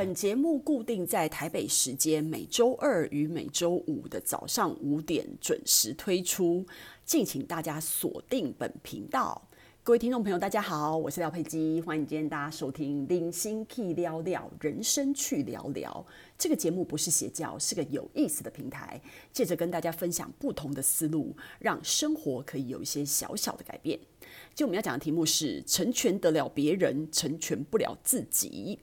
本节目固定在台北时间每周二与每周五的早上五点准时推出，敬请大家锁定本频道。各位听众朋友，大家好，我是廖佩基，欢迎今天大家收听《零星 K 聊聊人生去聊聊》这个节目，不是邪教，是个有意思的平台，借着跟大家分享不同的思路，让生活可以有一些小小的改变。今天我们要讲的题目是：成全得了别人，成全不了自己。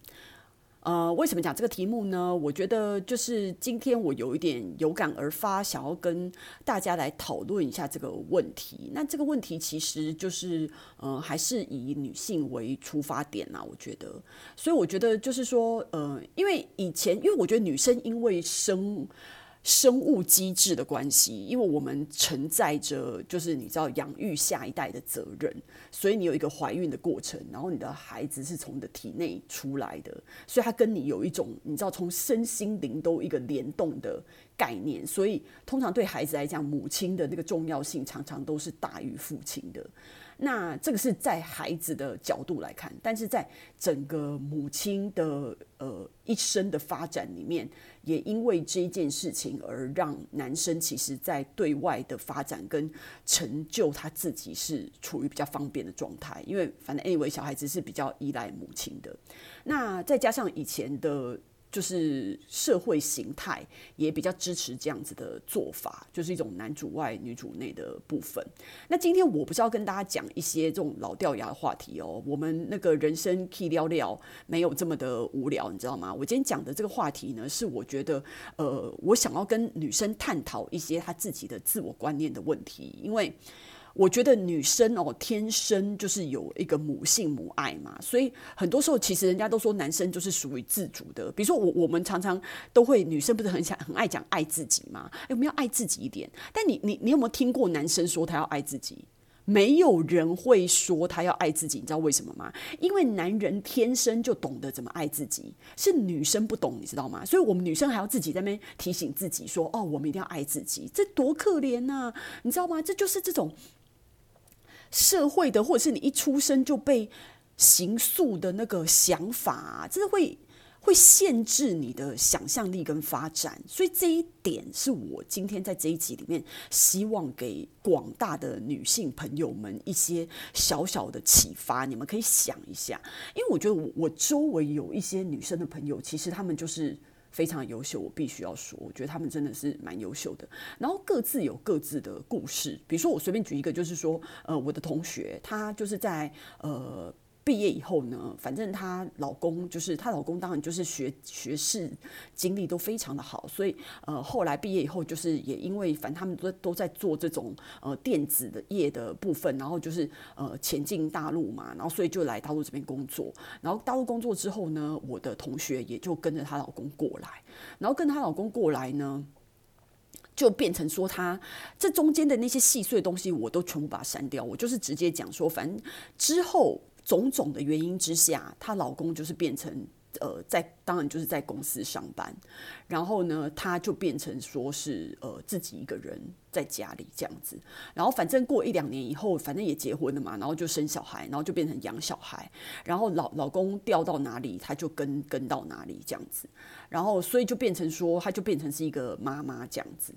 呃，为什么讲这个题目呢？我觉得就是今天我有一点有感而发，想要跟大家来讨论一下这个问题。那这个问题其实就是，呃，还是以女性为出发点啊，我觉得。所以我觉得就是说，呃，因为以前，因为我觉得女生因为生。生物机制的关系，因为我们承载着就是你知道养育下一代的责任，所以你有一个怀孕的过程，然后你的孩子是从你的体内出来的，所以他跟你有一种你知道从身心灵都一个联动的概念，所以通常对孩子来讲，母亲的那个重要性常常都是大于父亲的。那这个是在孩子的角度来看，但是在整个母亲的呃一生的发展里面，也因为这一件事情而让男生其实在对外的发展跟成就他自己是处于比较方便的状态，因为反正 anyway 小孩子是比较依赖母亲的，那再加上以前的。就是社会形态也比较支持这样子的做法，就是一种男主外女主内的部分。那今天我不是要跟大家讲一些这种老掉牙的话题哦，我们那个人生 K 聊聊没有这么的无聊，你知道吗？我今天讲的这个话题呢，是我觉得呃，我想要跟女生探讨一些她自己的自我观念的问题，因为。我觉得女生哦，天生就是有一个母性母爱嘛，所以很多时候其实人家都说男生就是属于自主的。比如说我我们常常都会女生不是很想很爱讲爱自己吗？有没有爱自己一点？但你你你有没有听过男生说他要爱自己？没有人会说他要爱自己，你知道为什么吗？因为男人天生就懂得怎么爱自己，是女生不懂，你知道吗？所以我们女生还要自己在那边提醒自己说：“哦，我们一定要爱自己。”这多可怜呐，你知道吗？这就是这种。社会的，或者是你一出生就被形塑的那个想法，真的会会限制你的想象力跟发展。所以这一点是我今天在这一集里面希望给广大的女性朋友们一些小小的启发。你们可以想一下，因为我觉得我我周围有一些女生的朋友，其实她们就是。非常优秀，我必须要说，我觉得他们真的是蛮优秀的。然后各自有各自的故事，比如说我随便举一个，就是说，呃，我的同学，他就是在呃。毕业以后呢，反正她老公就是她老公，当然就是学学士经历都非常的好，所以呃后来毕业以后，就是也因为反正他们都都在做这种呃电子的业的部分，然后就是呃前进大陆嘛，然后所以就来大陆这边工作。然后大陆工作之后呢，我的同学也就跟着她老公过来，然后跟她老公过来呢，就变成说她这中间的那些细碎的东西，我都全部把它删掉，我就是直接讲说，反正之后。种种的原因之下，她老公就是变成呃，在当然就是在公司上班，然后呢，她就变成说是呃自己一个人在家里这样子，然后反正过一两年以后，反正也结婚了嘛，然后就生小孩，然后就变成养小孩，然后老老公调到哪里，她就跟跟到哪里这样子，然后所以就变成说，她就变成是一个妈妈这样子。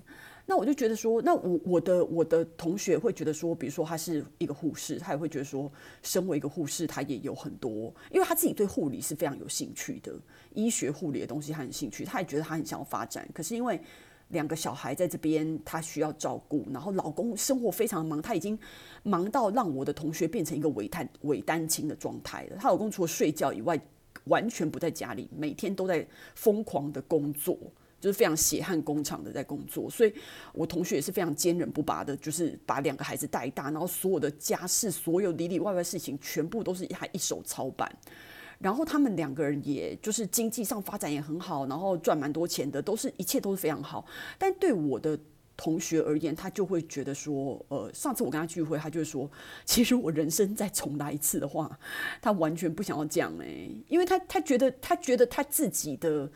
那我就觉得说，那我我的我的同学会觉得说，比如说他是一个护士，他也会觉得说，身为一个护士，他也有很多，因为他自己对护理是非常有兴趣的，医学护理的东西他很兴趣，他也觉得他很想要发展。可是因为两个小孩在这边，他需要照顾，然后老公生活非常忙，他已经忙到让我的同学变成一个伪单伪单亲的状态了。她老公除了睡觉以外，完全不在家里，每天都在疯狂的工作。就是非常血汗工厂的在工作，所以我同学也是非常坚韧不拔的，就是把两个孩子带大，然后所有的家事、所有里里外外事情，全部都是他一手操办。然后他们两个人也就是经济上发展也很好，然后赚蛮多钱的，都是一切都是非常好。但对我的同学而言，他就会觉得说，呃，上次我跟他聚会，他就说，其实我人生再重来一次的话，他完全不想要这样哎、因为他他觉得他觉得他自己的。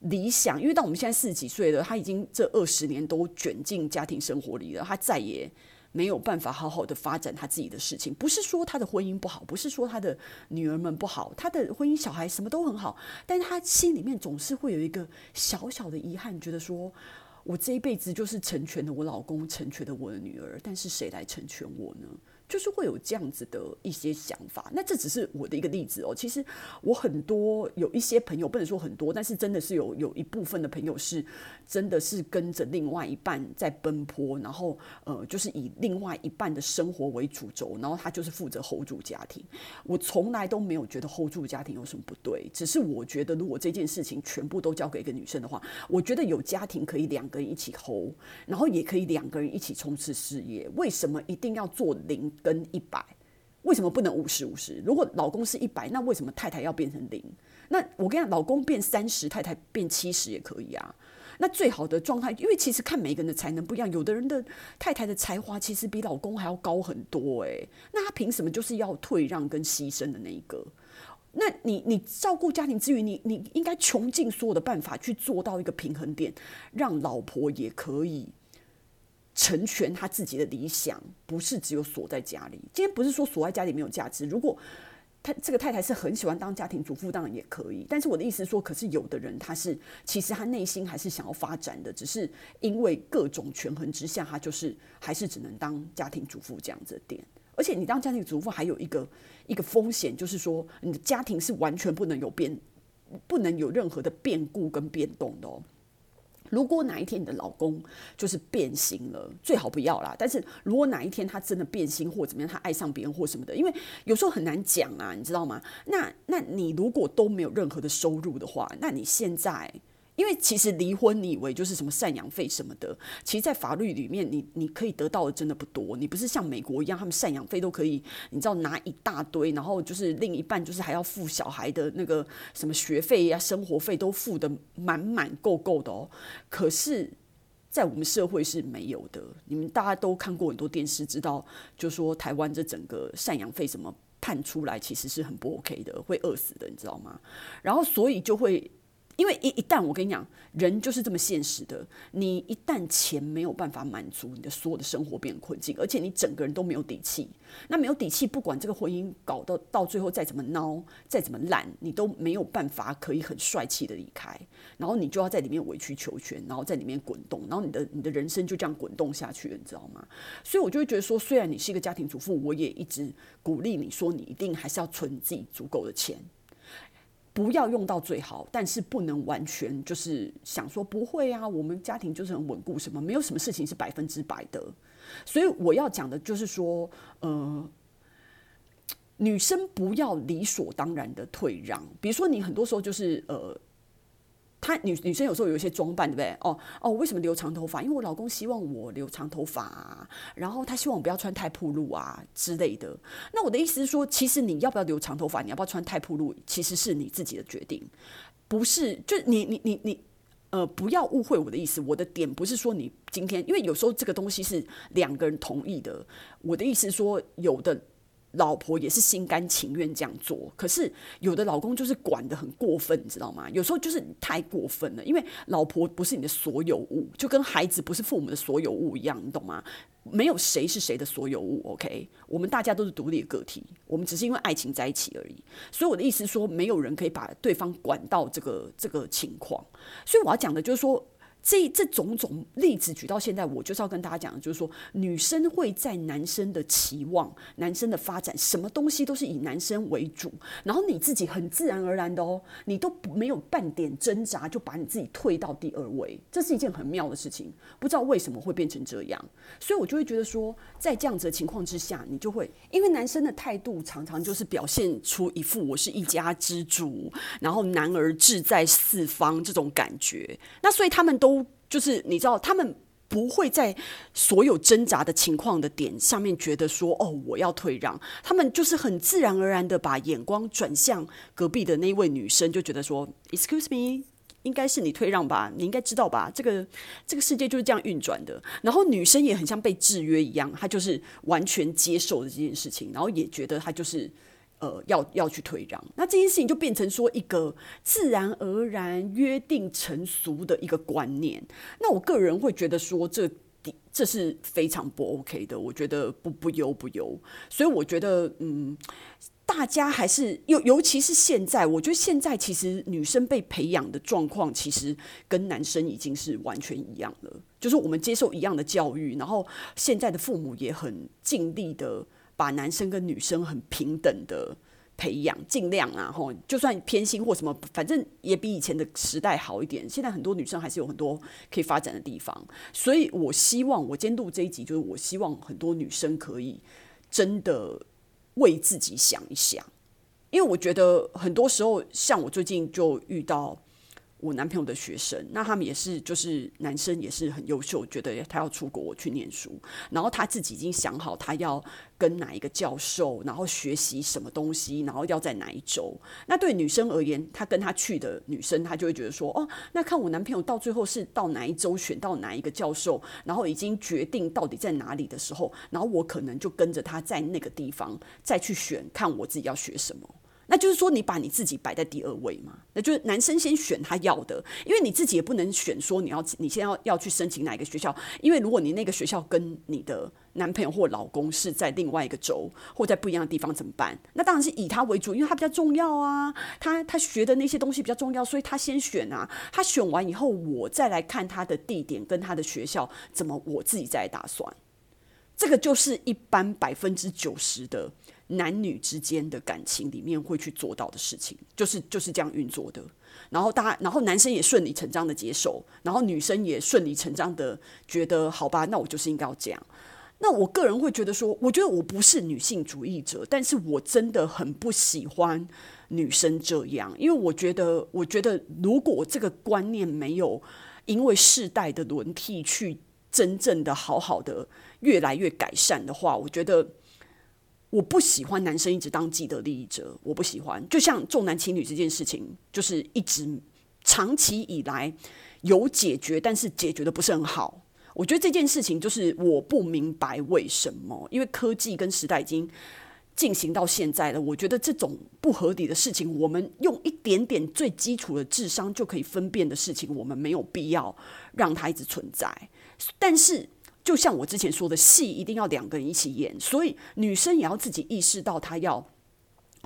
理想，因为到我们现在四十几岁了，他已经这二十年都卷进家庭生活里了，他再也没有办法好好的发展他自己的事情。不是说他的婚姻不好，不是说他的女儿们不好，他的婚姻小孩什么都很好，但是他心里面总是会有一个小小的遗憾，觉得说我这一辈子就是成全了我老公，成全了我的女儿，但是谁来成全我呢？就是会有这样子的一些想法，那这只是我的一个例子哦。其实我很多有一些朋友，不能说很多，但是真的是有有一部分的朋友是真的是跟着另外一半在奔波，然后呃，就是以另外一半的生活为主轴，然后他就是负责 hold 住家庭。我从来都没有觉得 hold 住家庭有什么不对，只是我觉得如果这件事情全部都交给一个女生的话，我觉得有家庭可以两个人一起 hold，然后也可以两个人一起冲刺事业。为什么一定要做零？跟一百，为什么不能五十五十？如果老公是一百，那为什么太太要变成零？那我跟你讲，老公变三十，太太变七十也可以啊。那最好的状态，因为其实看每个人的才能不一样，有的人的太太的才华其实比老公还要高很多，诶，那他凭什么就是要退让跟牺牲的那一个？那你你照顾家庭之余，你你应该穷尽所有的办法去做到一个平衡点，让老婆也可以。成全他自己的理想，不是只有锁在家里。今天不是说锁在家里没有价值。如果他这个太太是很喜欢当家庭主妇，当然也可以。但是我的意思是说，可是有的人他是其实他内心还是想要发展的，只是因为各种权衡之下，他就是还是只能当家庭主妇这样子的点。而且你当家庭主妇还有一个一个风险，就是说你的家庭是完全不能有变，不能有任何的变故跟变动的哦。如果哪一天你的老公就是变心了，最好不要啦。但是如果哪一天他真的变心或怎么样，他爱上别人或什么的，因为有时候很难讲啊，你知道吗？那那你如果都没有任何的收入的话，那你现在。因为其实离婚，你以为就是什么赡养费什么的，其实，在法律里面，你你可以得到的真的不多。你不是像美国一样，他们赡养费都可以，你知道拿一大堆，然后就是另一半就是还要付小孩的那个什么学费呀、生活费都付得满满够够的哦。可是，在我们社会是没有的。你们大家都看过很多电视，知道就说台湾这整个赡养费什么判出来，其实是很不 OK 的，会饿死的，你知道吗？然后所以就会。因为一一旦我跟你讲，人就是这么现实的。你一旦钱没有办法满足你的所有的生活变困境，而且你整个人都没有底气。那没有底气，不管这个婚姻搞到到最后再怎么孬，再怎么烂，你都没有办法可以很帅气的离开。然后你就要在里面委曲求全，然后在里面滚动，然后你的你的人生就这样滚动下去，你知道吗？所以我就会觉得说，虽然你是一个家庭主妇，我也一直鼓励你说，你一定还是要存自己足够的钱。不要用到最好，但是不能完全就是想说不会啊，我们家庭就是很稳固，什么没有什么事情是百分之百的。所以我要讲的就是说，呃，女生不要理所当然的退让，比如说你很多时候就是呃。她女女生有时候有一些装扮，对不对？哦哦，为什么留长头发？因为我老公希望我留长头发，然后他希望我不要穿太暴露啊之类的。那我的意思是说，其实你要不要留长头发，你要不要穿太暴露，其实是你自己的决定，不是就你你你你呃，不要误会我的意思。我的点不是说你今天，因为有时候这个东西是两个人同意的。我的意思是说，有的。老婆也是心甘情愿这样做，可是有的老公就是管得很过分，你知道吗？有时候就是太过分了，因为老婆不是你的所有物，就跟孩子不是父母的所有物一样，你懂吗？没有谁是谁的所有物，OK？我们大家都是独立的个体，我们只是因为爱情在一起而已。所以我的意思说，没有人可以把对方管到这个这个情况。所以我要讲的就是说。这这种种例子举到现在，我就是要跟大家讲的，就是说女生会在男生的期望、男生的发展，什么东西都是以男生为主，然后你自己很自然而然的哦，你都没有半点挣扎，就把你自己退到第二位，这是一件很妙的事情。不知道为什么会变成这样，所以我就会觉得说，在这样子的情况之下，你就会因为男生的态度常常就是表现出一副我是一家之主，然后男儿志在四方这种感觉，那所以他们都。就是你知道，他们不会在所有挣扎的情况的点上面觉得说：“哦，我要退让。”他们就是很自然而然的把眼光转向隔壁的那位女生，就觉得说：“Excuse me，应该是你退让吧？你应该知道吧？这个这个世界就是这样运转的。”然后女生也很像被制约一样，她就是完全接受了这件事情，然后也觉得她就是。呃，要要去退让，那这件事情就变成说一个自然而然约定成俗的一个观念。那我个人会觉得说，这这是非常不 OK 的，我觉得不不优不优。所以我觉得，嗯，大家还是尤尤其是现在，我觉得现在其实女生被培养的状况，其实跟男生已经是完全一样了。就是我们接受一样的教育，然后现在的父母也很尽力的把男生跟女生很平等的。培养尽量啊，吼，就算偏心或什么，反正也比以前的时代好一点。现在很多女生还是有很多可以发展的地方，所以我希望我今天录这一集，就是我希望很多女生可以真的为自己想一想，因为我觉得很多时候，像我最近就遇到。我男朋友的学生，那他们也是，就是男生也是很优秀，觉得他要出国去念书，然后他自己已经想好他要跟哪一个教授，然后学习什么东西，然后要在哪一周。那对女生而言，他跟他去的女生，她就会觉得说，哦，那看我男朋友到最后是到哪一周选到哪一个教授，然后已经决定到底在哪里的时候，然后我可能就跟着他在那个地方再去选，看我自己要学什么。那就是说，你把你自己摆在第二位嘛？那就是男生先选他要的，因为你自己也不能选说你要你先要要去申请哪一个学校，因为如果你那个学校跟你的男朋友或老公是在另外一个州或在不一样的地方怎么办？那当然是以他为主，因为他比较重要啊，他他学的那些东西比较重要，所以他先选啊。他选完以后，我再来看他的地点跟他的学校怎么，我自己再来打算。这个就是一般百分之九十的。男女之间的感情里面会去做到的事情，就是就是这样运作的。然后大家，然后男生也顺理成章的接受，然后女生也顺理成章的觉得，好吧，那我就是应该要这样。那我个人会觉得说，我觉得我不是女性主义者，但是我真的很不喜欢女生这样，因为我觉得，我觉得如果这个观念没有因为世代的轮替去真正的好好的越来越改善的话，我觉得。我不喜欢男生一直当既得利益者，我不喜欢。就像重男轻女这件事情，就是一直长期以来有解决，但是解决的不是很好。我觉得这件事情就是我不明白为什么，因为科技跟时代已经进行到现在了。我觉得这种不合理的事情，我们用一点点最基础的智商就可以分辨的事情，我们没有必要让它一直存在。但是。就像我之前说的，戏一定要两个人一起演，所以女生也要自己意识到她要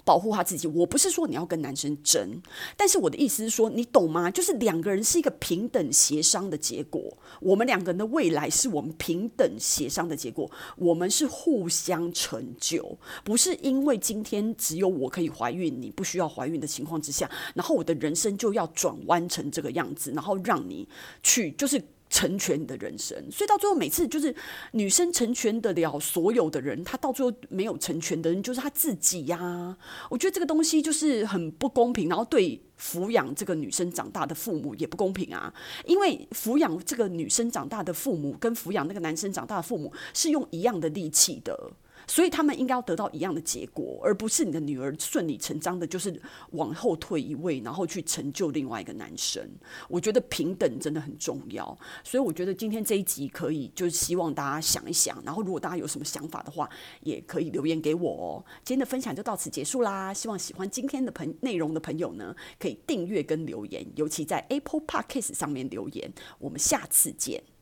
保护她自己。我不是说你要跟男生争，但是我的意思是说，你懂吗？就是两个人是一个平等协商的结果。我们两个人的未来是我们平等协商的结果，我们是互相成就，不是因为今天只有我可以怀孕，你不需要怀孕的情况之下，然后我的人生就要转弯成这个样子，然后让你去就是。成全你的人生，所以到最后每次就是女生成全得了所有的人，她到最后没有成全的人就是她自己呀、我觉得这个东西就是很不公平，然后对抚养这个女生长大的父母也不公平啊。因为抚养这个女生长大的父母跟抚养那个男生长大的父母是用一样的力气的。所以他们应该要得到一样的结果，而不是你的女儿顺理成章的，就是往后退一位，然后去成就另外一个男生。我觉得平等真的很重要，所以我觉得今天这一集可以，就是希望大家想一想，然后如果大家有什么想法的话，也可以留言给我哦。今天的分享就到此结束啦，希望喜欢今天的朋内容的朋友呢，可以订阅跟留言，尤其在 Apple Podcast 上面留言。我们下次见。